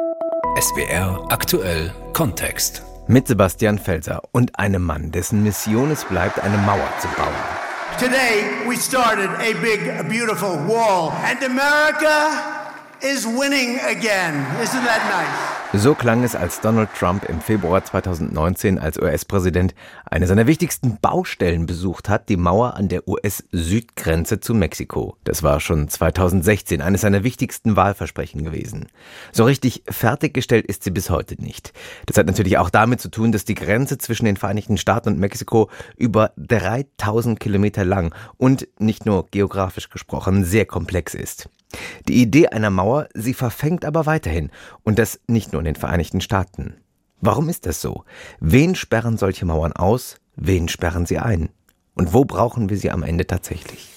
SWR aktuell Kontext. Mit Sebastian Felser und einem Mann, dessen Mission es bleibt, eine Mauer zu bauen. Today we started a big, beautiful wall, and America is winning again. Isn't that nice? So klang es, als Donald Trump im Februar 2019 als US-Präsident eine seiner wichtigsten Baustellen besucht hat, die Mauer an der US-Südgrenze zu Mexiko. Das war schon 2016 eines seiner wichtigsten Wahlversprechen gewesen. So richtig fertiggestellt ist sie bis heute nicht. Das hat natürlich auch damit zu tun, dass die Grenze zwischen den Vereinigten Staaten und Mexiko über 3000 Kilometer lang und nicht nur geografisch gesprochen sehr komplex ist. Die Idee einer Mauer, sie verfängt aber weiterhin und das nicht nur in den Vereinigten Staaten. Warum ist das so? Wen sperren solche Mauern aus? Wen sperren sie ein? Und wo brauchen wir sie am Ende tatsächlich?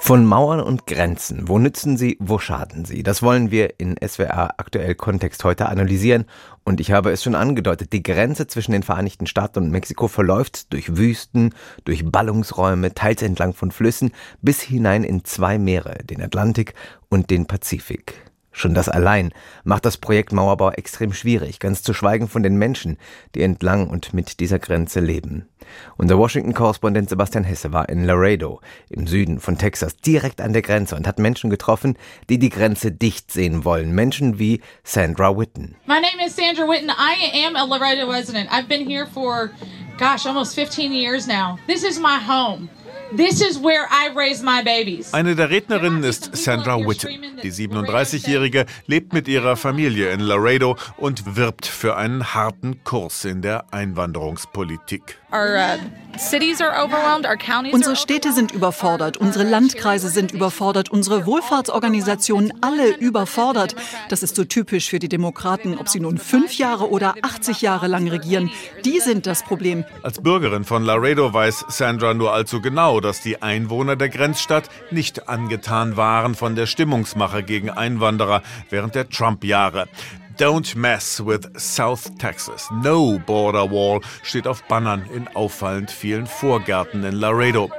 Von Mauern und Grenzen. Wo nützen sie, wo schaden sie? Das wollen wir in SWR aktuell Kontext heute analysieren. Und ich habe es schon angedeutet, die Grenze zwischen den Vereinigten Staaten und Mexiko verläuft durch Wüsten, durch Ballungsräume, teils entlang von Flüssen, bis hinein in zwei Meere, den Atlantik und den Pazifik. Schon das allein macht das Projekt Mauerbau extrem schwierig, ganz zu schweigen von den Menschen, die entlang und mit dieser Grenze leben. Unser Washington-Korrespondent Sebastian Hesse war in Laredo im Süden von Texas, direkt an der Grenze und hat Menschen getroffen, die die Grenze dicht sehen wollen. Menschen wie Sandra Witten. My name is Sandra Witten. I am a Laredo resident. I've been here for, gosh, almost 15 years now. This is my home. This is where I raise my babies. Eine der Rednerinnen ist Sandra Witten. Die 37-Jährige lebt mit ihrer Familie in Laredo und wirbt für einen harten Kurs in der Einwanderungspolitik. Uh, unsere Städte sind überfordert, unsere Landkreise sind überfordert, unsere Wohlfahrtsorganisationen alle überfordert. Das ist so typisch für die Demokraten, ob sie nun fünf Jahre oder 80 Jahre lang regieren. Die sind das Problem. Als Bürgerin von Laredo weiß Sandra nur allzu genau, dass die Einwohner der Grenzstadt nicht angetan waren von der Stimmungsmache gegen Einwanderer während der Trump-Jahre. Don't mess with South Texas. No border wall steht auf Bannern in auffallend vielen Vorgärten in Laredo.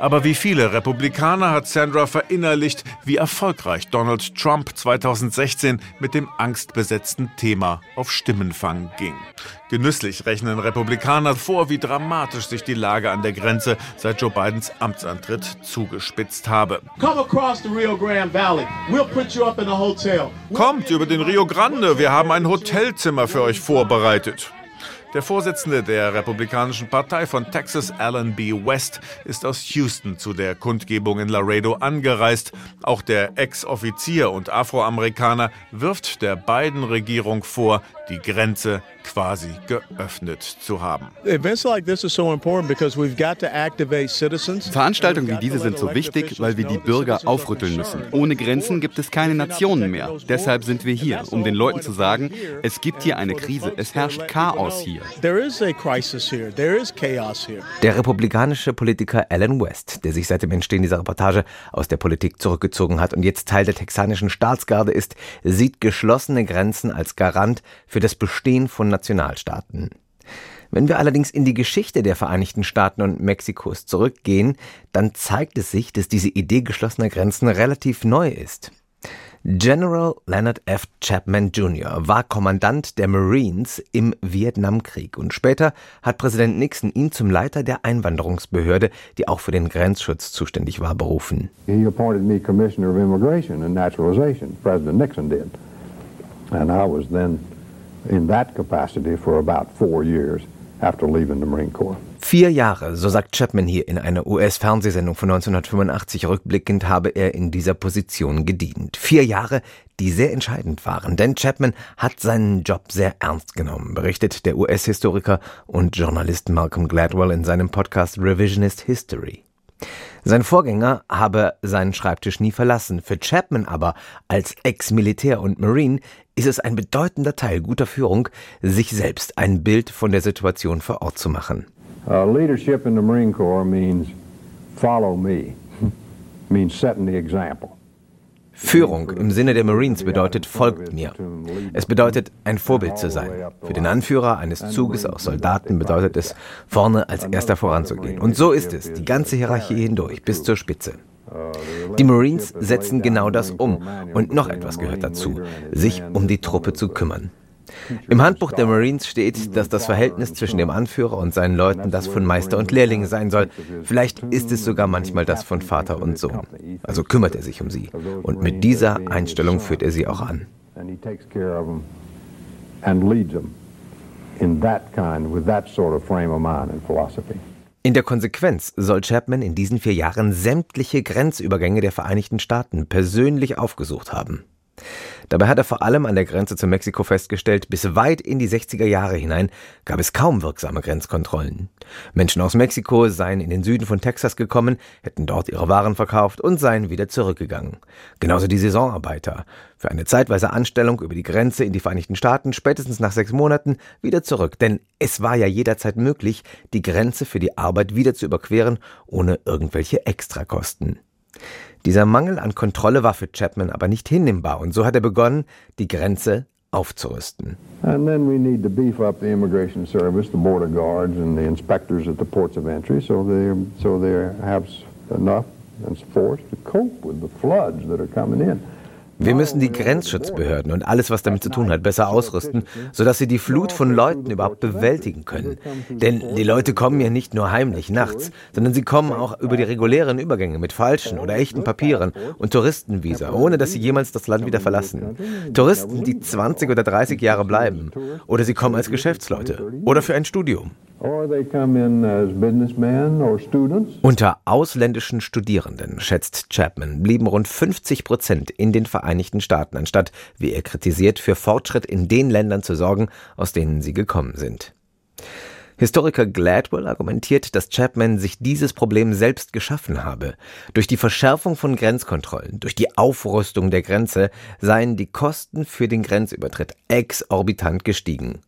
Aber wie viele Republikaner hat Sandra verinnerlicht, wie erfolgreich Donald Trump 2016 mit dem angstbesetzten Thema auf Stimmenfang ging. Genüsslich rechnen Republikaner vor, wie dramatisch sich die Lage an der Grenze seit Joe Bidens Amtsantritt zugespitzt habe. Kommt über den Rio Grande, wir haben ein Hotelzimmer für euch vorbereitet. Der Vorsitzende der Republikanischen Partei von Texas, Alan B. West, ist aus Houston zu der Kundgebung in Laredo angereist. Auch der Ex-Offizier und Afroamerikaner wirft der beiden Regierung vor, die Grenze quasi geöffnet zu haben. Veranstaltungen wie diese sind so wichtig, weil wir die Bürger aufrütteln müssen. Ohne Grenzen gibt es keine Nationen mehr. Deshalb sind wir hier, um den Leuten zu sagen, es gibt hier eine Krise, es herrscht Chaos hier. Der republikanische Politiker Alan West, der sich seit dem Entstehen dieser Reportage aus der Politik zurückgezogen hat und jetzt Teil der texanischen Staatsgarde ist, sieht geschlossene Grenzen als Garant für das Bestehen von Nationalstaaten. Wenn wir allerdings in die Geschichte der Vereinigten Staaten und Mexikos zurückgehen, dann zeigt es sich, dass diese Idee geschlossener Grenzen relativ neu ist. General Leonard F. Chapman Jr. war Kommandant der Marines im Vietnamkrieg und später hat Präsident Nixon ihn zum Leiter der Einwanderungsbehörde, die auch für den Grenzschutz zuständig war, berufen. He appointed me Commissioner of Immigration and Naturalization. President Nixon did. And I was then in that capacity for about four years after leaving the Marine Corps. Vier Jahre, so sagt Chapman hier in einer US-Fernsehsendung von 1985 rückblickend, habe er in dieser Position gedient. Vier Jahre, die sehr entscheidend waren, denn Chapman hat seinen Job sehr ernst genommen, berichtet der US-Historiker und Journalist Malcolm Gladwell in seinem Podcast Revisionist History. Sein Vorgänger habe seinen Schreibtisch nie verlassen. Für Chapman aber als Ex-Militär und Marine ist es ein bedeutender Teil guter Führung, sich selbst ein Bild von der Situation vor Ort zu machen. Uh, leadership in the Marine Corps means follow me, means setting the example. Führung im Sinne der Marines bedeutet folgt mir. Es bedeutet ein Vorbild zu sein. Für den Anführer eines Zuges aus Soldaten bedeutet es vorne als erster voranzugehen. Und so ist es, die ganze Hierarchie hindurch bis zur Spitze. Die Marines setzen genau das um. Und noch etwas gehört dazu, sich um die Truppe zu kümmern. Im Handbuch der Marines steht, dass das Verhältnis zwischen dem Anführer und seinen Leuten das von Meister und Lehrling sein soll. Vielleicht ist es sogar manchmal das von Vater und Sohn. Also kümmert er sich um sie. Und mit dieser Einstellung führt er sie auch an. In der Konsequenz soll Chapman in diesen vier Jahren sämtliche Grenzübergänge der Vereinigten Staaten persönlich aufgesucht haben. Dabei hat er vor allem an der Grenze zu Mexiko festgestellt, bis weit in die 60er Jahre hinein gab es kaum wirksame Grenzkontrollen. Menschen aus Mexiko seien in den Süden von Texas gekommen, hätten dort ihre Waren verkauft und seien wieder zurückgegangen. Genauso die Saisonarbeiter. Für eine zeitweise Anstellung über die Grenze in die Vereinigten Staaten spätestens nach sechs Monaten wieder zurück. Denn es war ja jederzeit möglich, die Grenze für die Arbeit wieder zu überqueren, ohne irgendwelche Extrakosten. Dieser Mangel an Kontrolle war für Chapman aber nicht hinnehmbar und so hat er begonnen, die Grenze aufzurüsten. And then we need to beef up the immigration service, the border guards and the inspectors at the ports of entry so they so they have enough force to cope with the floods that are coming in. Wir müssen die Grenzschutzbehörden und alles, was damit zu tun hat, besser ausrüsten, sodass sie die Flut von Leuten überhaupt bewältigen können. Denn die Leute kommen ja nicht nur heimlich nachts, sondern sie kommen auch über die regulären Übergänge mit falschen oder echten Papieren und Touristenvisa, ohne dass sie jemals das Land wieder verlassen. Touristen, die 20 oder 30 Jahre bleiben. Oder sie kommen als Geschäftsleute oder für ein Studium. Unter ausländischen Studierenden, schätzt Chapman, blieben rund 50 Prozent in den Vereinigten Staaten, anstatt, wie er kritisiert, für Fortschritt in den Ländern zu sorgen, aus denen sie gekommen sind. Historiker Gladwell argumentiert, dass Chapman sich dieses Problem selbst geschaffen habe. Durch die Verschärfung von Grenzkontrollen, durch die Aufrüstung der Grenze seien die Kosten für den Grenzübertritt exorbitant gestiegen.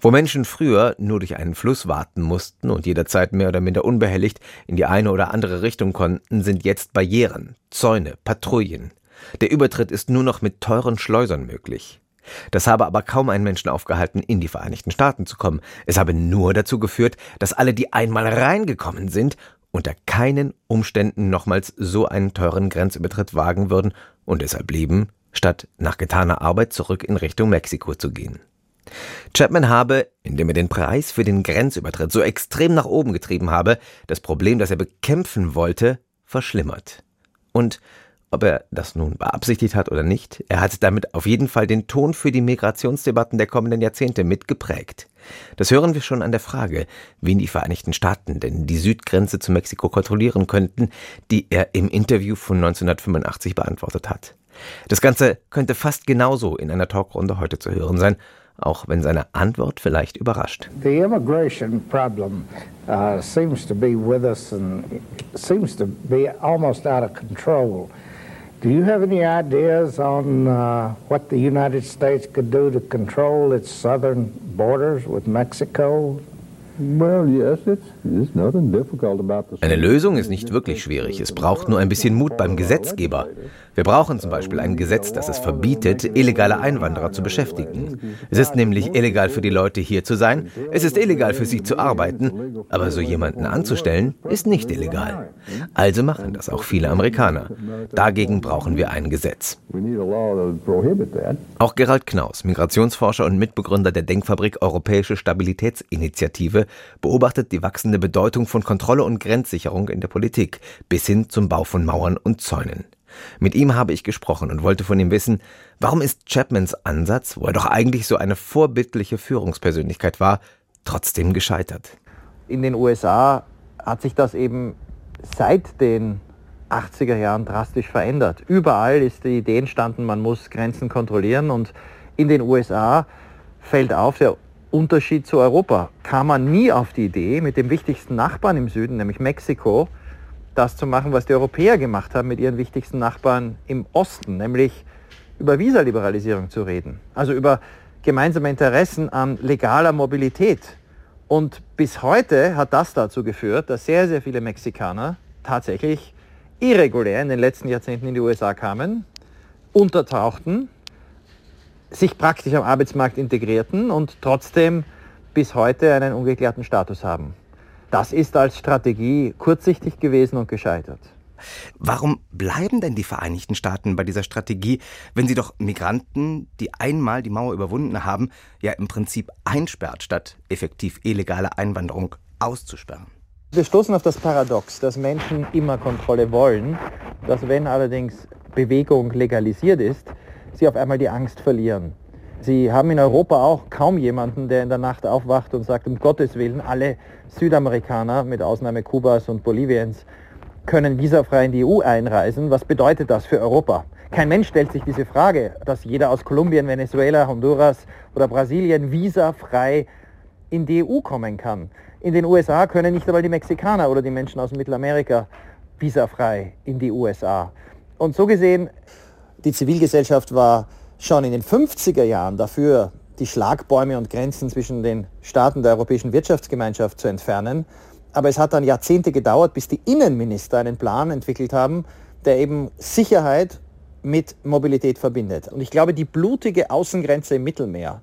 Wo Menschen früher nur durch einen Fluss warten mussten und jederzeit mehr oder minder unbehelligt in die eine oder andere Richtung konnten, sind jetzt Barrieren, Zäune, Patrouillen. Der Übertritt ist nur noch mit teuren Schleusern möglich. Das habe aber kaum einen Menschen aufgehalten, in die Vereinigten Staaten zu kommen. Es habe nur dazu geführt, dass alle, die einmal reingekommen sind, unter keinen Umständen nochmals so einen teuren Grenzübertritt wagen würden und deshalb blieben, statt nach getaner Arbeit zurück in Richtung Mexiko zu gehen. Chapman habe, indem er den Preis für den Grenzübertritt so extrem nach oben getrieben habe, das Problem, das er bekämpfen wollte, verschlimmert. Und ob er das nun beabsichtigt hat oder nicht, er hat damit auf jeden Fall den Ton für die Migrationsdebatten der kommenden Jahrzehnte mitgeprägt. Das hören wir schon an der Frage, wie die Vereinigten Staaten denn die Südgrenze zu Mexiko kontrollieren könnten, die er im Interview von 1985 beantwortet hat. Das Ganze könnte fast genauso in einer Talkrunde heute zu hören sein, auch wenn seine Antwort vielleicht überrascht. The immigration problem uh, seems to be with us and seems to be almost out of control. Do you have any ideas on uh, what the United States could do to control its southern borders with Mexico? Eine Lösung ist nicht wirklich schwierig. Es braucht nur ein bisschen Mut beim Gesetzgeber. Wir brauchen zum Beispiel ein Gesetz, das es verbietet, illegale Einwanderer zu beschäftigen. Es ist nämlich illegal für die Leute hier zu sein, es ist illegal für sie zu arbeiten, aber so jemanden anzustellen ist nicht illegal. Also machen das auch viele Amerikaner. Dagegen brauchen wir ein Gesetz. Auch Gerald Knaus, Migrationsforscher und Mitbegründer der Denkfabrik Europäische Stabilitätsinitiative, beobachtet die wachsende Bedeutung von Kontrolle und Grenzsicherung in der Politik bis hin zum Bau von Mauern und Zäunen. Mit ihm habe ich gesprochen und wollte von ihm wissen, warum ist Chapmans Ansatz, wo er doch eigentlich so eine vorbildliche Führungspersönlichkeit war, trotzdem gescheitert. In den USA hat sich das eben seit den 80er Jahren drastisch verändert. Überall ist die Idee entstanden, man muss Grenzen kontrollieren und in den USA fällt auf, der Unterschied zu Europa kam man nie auf die Idee, mit dem wichtigsten Nachbarn im Süden, nämlich Mexiko, das zu machen, was die Europäer gemacht haben mit ihren wichtigsten Nachbarn im Osten, nämlich über Visaliberalisierung zu reden, also über gemeinsame Interessen an legaler Mobilität. Und bis heute hat das dazu geführt, dass sehr, sehr viele Mexikaner tatsächlich irregulär in den letzten Jahrzehnten in die USA kamen, untertauchten, sich praktisch am Arbeitsmarkt integrierten und trotzdem bis heute einen ungeklärten Status haben. Das ist als Strategie kurzsichtig gewesen und gescheitert. Warum bleiben denn die Vereinigten Staaten bei dieser Strategie, wenn sie doch Migranten, die einmal die Mauer überwunden haben, ja im Prinzip einsperrt, statt effektiv illegale Einwanderung auszusperren? Wir stoßen auf das Paradox, dass Menschen immer Kontrolle wollen, dass wenn allerdings Bewegung legalisiert ist, sie auf einmal die Angst verlieren. Sie haben in Europa auch kaum jemanden, der in der Nacht aufwacht und sagt, um Gottes Willen, alle Südamerikaner, mit Ausnahme Kubas und Boliviens, können visafrei in die EU einreisen. Was bedeutet das für Europa? Kein Mensch stellt sich diese Frage, dass jeder aus Kolumbien, Venezuela, Honduras oder Brasilien visafrei in die EU kommen kann. In den USA können nicht einmal die Mexikaner oder die Menschen aus Mittelamerika visafrei in die USA. Und so gesehen, die Zivilgesellschaft war schon in den 50er Jahren dafür, die Schlagbäume und Grenzen zwischen den Staaten der Europäischen Wirtschaftsgemeinschaft zu entfernen. Aber es hat dann Jahrzehnte gedauert, bis die Innenminister einen Plan entwickelt haben, der eben Sicherheit mit Mobilität verbindet. Und ich glaube, die blutige Außengrenze im Mittelmeer,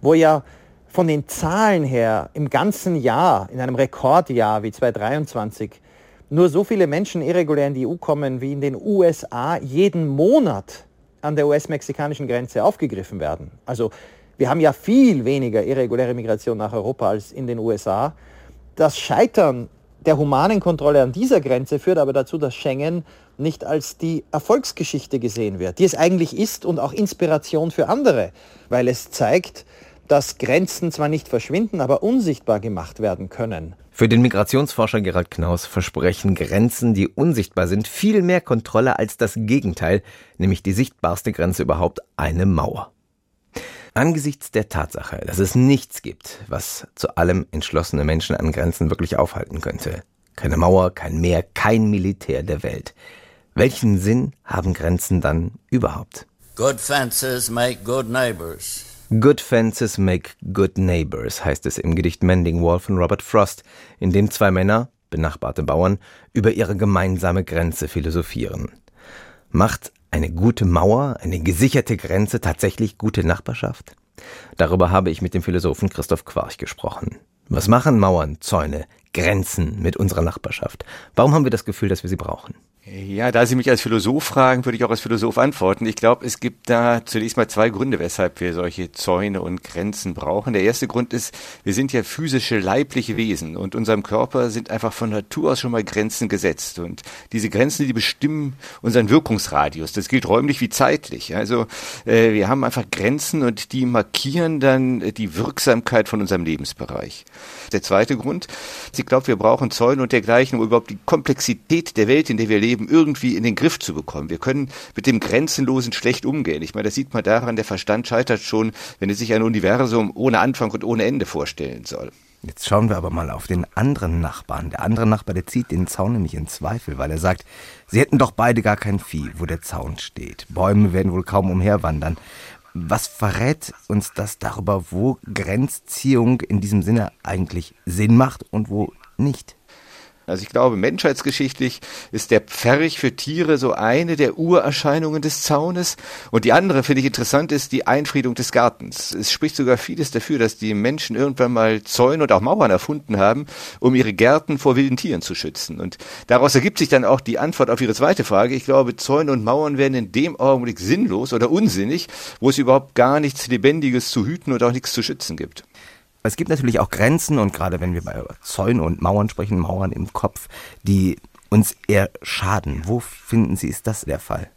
wo ja von den Zahlen her im ganzen Jahr, in einem Rekordjahr wie 2023, nur so viele Menschen irregulär in die EU kommen, wie in den USA jeden Monat an der US-mexikanischen Grenze aufgegriffen werden. Also wir haben ja viel weniger irreguläre Migration nach Europa als in den USA. Das Scheitern der humanen Kontrolle an dieser Grenze führt aber dazu, dass Schengen nicht als die Erfolgsgeschichte gesehen wird, die es eigentlich ist und auch Inspiration für andere, weil es zeigt, dass Grenzen zwar nicht verschwinden, aber unsichtbar gemacht werden können. Für den Migrationsforscher Gerald Knaus versprechen Grenzen, die unsichtbar sind, viel mehr Kontrolle als das Gegenteil, nämlich die sichtbarste Grenze überhaupt, eine Mauer. Angesichts der Tatsache, dass es nichts gibt, was zu allem entschlossene Menschen an Grenzen wirklich aufhalten könnte, keine Mauer, kein Meer, kein Militär der Welt, welchen Sinn haben Grenzen dann überhaupt? Good fences make good neighbors. Good Fences Make Good Neighbors heißt es im Gedicht Mending Wall von Robert Frost, in dem zwei Männer, benachbarte Bauern, über ihre gemeinsame Grenze philosophieren. Macht eine gute Mauer, eine gesicherte Grenze tatsächlich gute Nachbarschaft? Darüber habe ich mit dem Philosophen Christoph Quarch gesprochen. Was machen Mauern, Zäune, Grenzen mit unserer Nachbarschaft? Warum haben wir das Gefühl, dass wir sie brauchen? Ja, da Sie mich als Philosoph fragen, würde ich auch als Philosoph antworten. Ich glaube, es gibt da zunächst mal zwei Gründe, weshalb wir solche Zäune und Grenzen brauchen. Der erste Grund ist, wir sind ja physische, leibliche Wesen und unserem Körper sind einfach von Natur aus schon mal Grenzen gesetzt. Und diese Grenzen, die bestimmen unseren Wirkungsradius. Das gilt räumlich wie zeitlich. Also äh, wir haben einfach Grenzen und die markieren dann die Wirksamkeit von unserem Lebensbereich. Der zweite Grund, ich glaube, wir brauchen Zäune und dergleichen, um überhaupt die Komplexität der Welt, in der wir leben, Leben irgendwie in den Griff zu bekommen. Wir können mit dem Grenzenlosen schlecht umgehen. Ich meine, das sieht man daran, der Verstand scheitert schon, wenn er sich ein Universum ohne Anfang und ohne Ende vorstellen soll. Jetzt schauen wir aber mal auf den anderen Nachbarn. Der andere Nachbar, der zieht den Zaun nämlich in Zweifel, weil er sagt, sie hätten doch beide gar kein Vieh, wo der Zaun steht. Bäume werden wohl kaum umherwandern. Was verrät uns das darüber, wo Grenzziehung in diesem Sinne eigentlich Sinn macht und wo nicht? Also ich glaube, menschheitsgeschichtlich ist der Pferch für Tiere so eine der Urerscheinungen des Zaunes. Und die andere, finde ich interessant, ist die Einfriedung des Gartens. Es spricht sogar vieles dafür, dass die Menschen irgendwann mal Zäune und auch Mauern erfunden haben, um ihre Gärten vor wilden Tieren zu schützen. Und daraus ergibt sich dann auch die Antwort auf Ihre zweite Frage. Ich glaube, Zäune und Mauern werden in dem Augenblick sinnlos oder unsinnig, wo es überhaupt gar nichts Lebendiges zu hüten und auch nichts zu schützen gibt. Es gibt natürlich auch Grenzen und gerade wenn wir bei Zäunen und Mauern sprechen, Mauern im Kopf, die uns eher schaden. Wo finden Sie, ist das der Fall?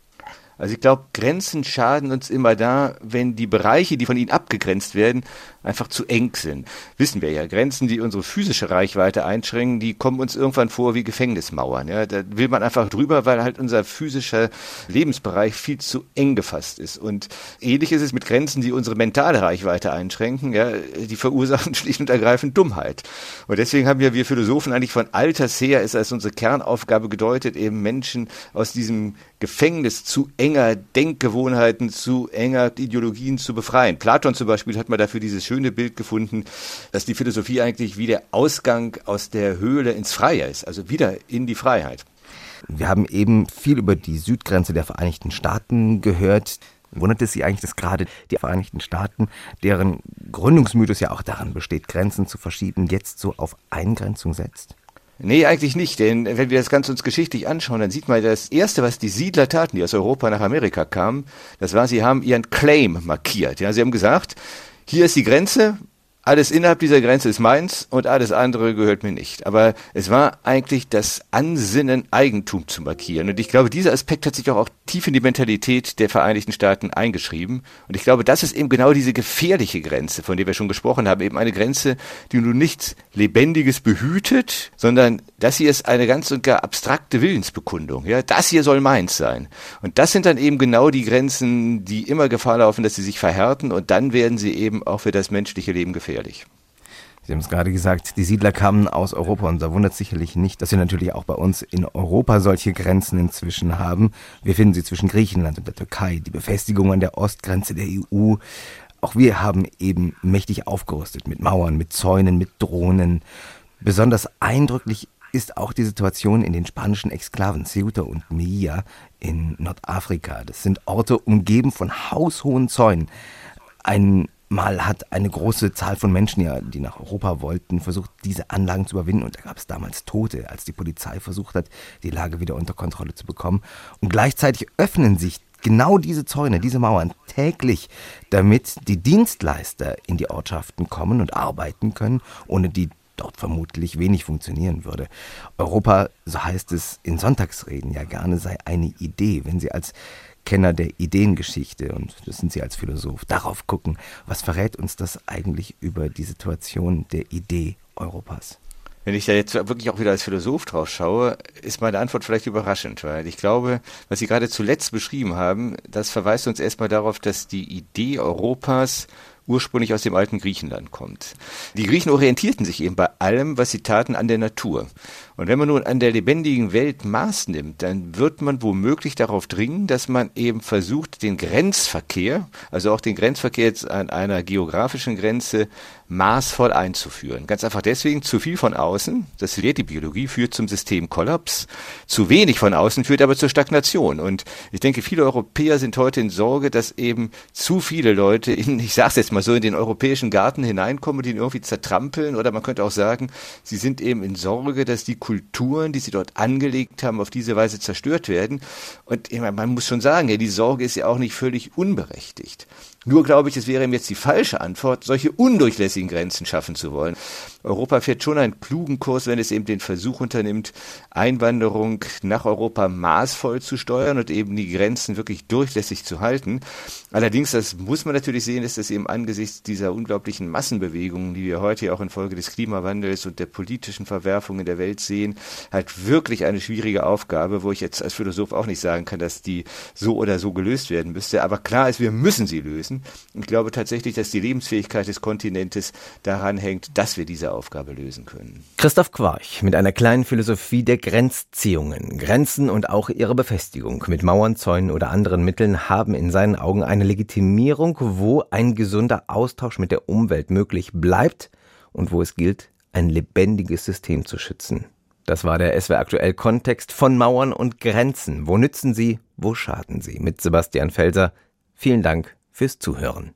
Also ich glaube, Grenzen schaden uns immer da, wenn die Bereiche, die von ihnen abgegrenzt werden, einfach zu eng sind. Wissen wir ja, Grenzen, die unsere physische Reichweite einschränken, die kommen uns irgendwann vor wie Gefängnismauern. Ja, da will man einfach drüber, weil halt unser physischer Lebensbereich viel zu eng gefasst ist. Und ähnlich ist es mit Grenzen, die unsere mentale Reichweite einschränken. Ja, die verursachen schlicht und ergreifend Dummheit. Und deswegen haben ja wir Philosophen eigentlich von alters her ist als unsere Kernaufgabe gedeutet, eben Menschen aus diesem Gefängnis zu enger Denkgewohnheiten, zu enger Ideologien zu befreien. Platon zum Beispiel hat mal dafür dieses schöne Bild gefunden, dass die Philosophie eigentlich wie der Ausgang aus der Höhle ins Freie ist, also wieder in die Freiheit. Wir haben eben viel über die Südgrenze der Vereinigten Staaten gehört. Wundert es Sie eigentlich, dass gerade die Vereinigten Staaten, deren Gründungsmythos ja auch daran besteht, Grenzen zu verschieben, jetzt so auf Eingrenzung setzt? Nee, eigentlich nicht, denn wenn wir das Ganze uns geschichtlich anschauen, dann sieht man, das Erste, was die Siedler taten, die aus Europa nach Amerika kamen, das war, sie haben ihren Claim markiert. Ja, sie haben gesagt, hier ist die Grenze, alles innerhalb dieser Grenze ist meins und alles andere gehört mir nicht. Aber es war eigentlich das Ansinnen, Eigentum zu markieren. Und ich glaube, dieser Aspekt hat sich auch, auch tief in die Mentalität der Vereinigten Staaten eingeschrieben. Und ich glaube, das ist eben genau diese gefährliche Grenze, von der wir schon gesprochen haben. Eben eine Grenze, die nun nichts Lebendiges behütet, sondern das hier ist eine ganz und gar abstrakte Willensbekundung. Ja, das hier soll meins sein. Und das sind dann eben genau die Grenzen, die immer Gefahr laufen, dass sie sich verhärten. Und dann werden sie eben auch für das menschliche Leben gefährlich gefährlich. Sie haben es gerade gesagt, die Siedler kamen aus Europa und da wundert sicherlich nicht, dass wir natürlich auch bei uns in Europa solche Grenzen inzwischen haben. Wir finden sie zwischen Griechenland und der Türkei, die Befestigung an der Ostgrenze der EU. Auch wir haben eben mächtig aufgerüstet mit Mauern, mit Zäunen, mit Drohnen. Besonders eindrücklich ist auch die Situation in den spanischen Exklaven Ceuta und Melilla in Nordafrika. Das sind Orte umgeben von haushohen Zäunen. Ein Mal hat eine große Zahl von Menschen, ja, die nach Europa wollten, versucht, diese Anlagen zu überwinden. Und da gab es damals Tote, als die Polizei versucht hat, die Lage wieder unter Kontrolle zu bekommen. Und gleichzeitig öffnen sich genau diese Zäune, diese Mauern täglich, damit die Dienstleister in die Ortschaften kommen und arbeiten können, ohne die dort vermutlich wenig funktionieren würde. Europa, so heißt es in Sonntagsreden ja gerne, sei eine Idee. Wenn Sie als Kenner der Ideengeschichte und das sind Sie als Philosoph, darauf gucken, was verrät uns das eigentlich über die Situation der Idee Europas? Wenn ich da jetzt wirklich auch wieder als Philosoph drauf schaue, ist meine Antwort vielleicht überraschend, weil ich glaube, was Sie gerade zuletzt beschrieben haben, das verweist uns erstmal darauf, dass die Idee Europas ursprünglich aus dem alten Griechenland kommt. Die Griechen orientierten sich eben bei allem, was sie taten, an der Natur. Und wenn man nun an der lebendigen Welt Maß nimmt, dann wird man womöglich darauf dringen, dass man eben versucht, den Grenzverkehr, also auch den Grenzverkehr jetzt an einer geografischen Grenze, maßvoll einzuführen. Ganz einfach deswegen, zu viel von außen, das lehrt die Biologie, führt zum Systemkollaps. Zu wenig von außen führt aber zur Stagnation. Und ich denke, viele Europäer sind heute in Sorge, dass eben zu viele Leute in, ich sage es jetzt mal so, in den europäischen Garten hineinkommen und ihn irgendwie zertrampeln. Oder man könnte auch sagen, sie sind eben in Sorge, dass die Kulturen, die sie dort angelegt haben, auf diese Weise zerstört werden. Und man muss schon sagen, ja, die Sorge ist ja auch nicht völlig unberechtigt. Nur glaube ich, es wäre ihm jetzt die falsche Antwort, solche undurchlässigen Grenzen schaffen zu wollen. Europa fährt schon einen klugen Kurs, wenn es eben den Versuch unternimmt, Einwanderung nach Europa maßvoll zu steuern und eben die Grenzen wirklich durchlässig zu halten. Allerdings, das muss man natürlich sehen, ist das eben angesichts dieser unglaublichen Massenbewegungen, die wir heute auch infolge des Klimawandels und der politischen Verwerfungen in der Welt sehen, halt wirklich eine schwierige Aufgabe, wo ich jetzt als Philosoph auch nicht sagen kann, dass die so oder so gelöst werden müsste. Aber klar ist, wir müssen sie lösen. Ich glaube tatsächlich, dass die Lebensfähigkeit des Kontinentes daran hängt, dass wir diese Aufgabe lösen können. Christoph Quarch mit einer kleinen Philosophie der Grenzziehungen. Grenzen und auch ihre Befestigung mit Mauern, Zäunen oder anderen Mitteln haben in seinen Augen eine Legitimierung, wo ein gesunder Austausch mit der Umwelt möglich bleibt und wo es gilt, ein lebendiges System zu schützen. Das war der SWR aktuell Kontext von Mauern und Grenzen. Wo nützen sie, wo schaden sie? Mit Sebastian Felser. Vielen Dank fürs Zuhören.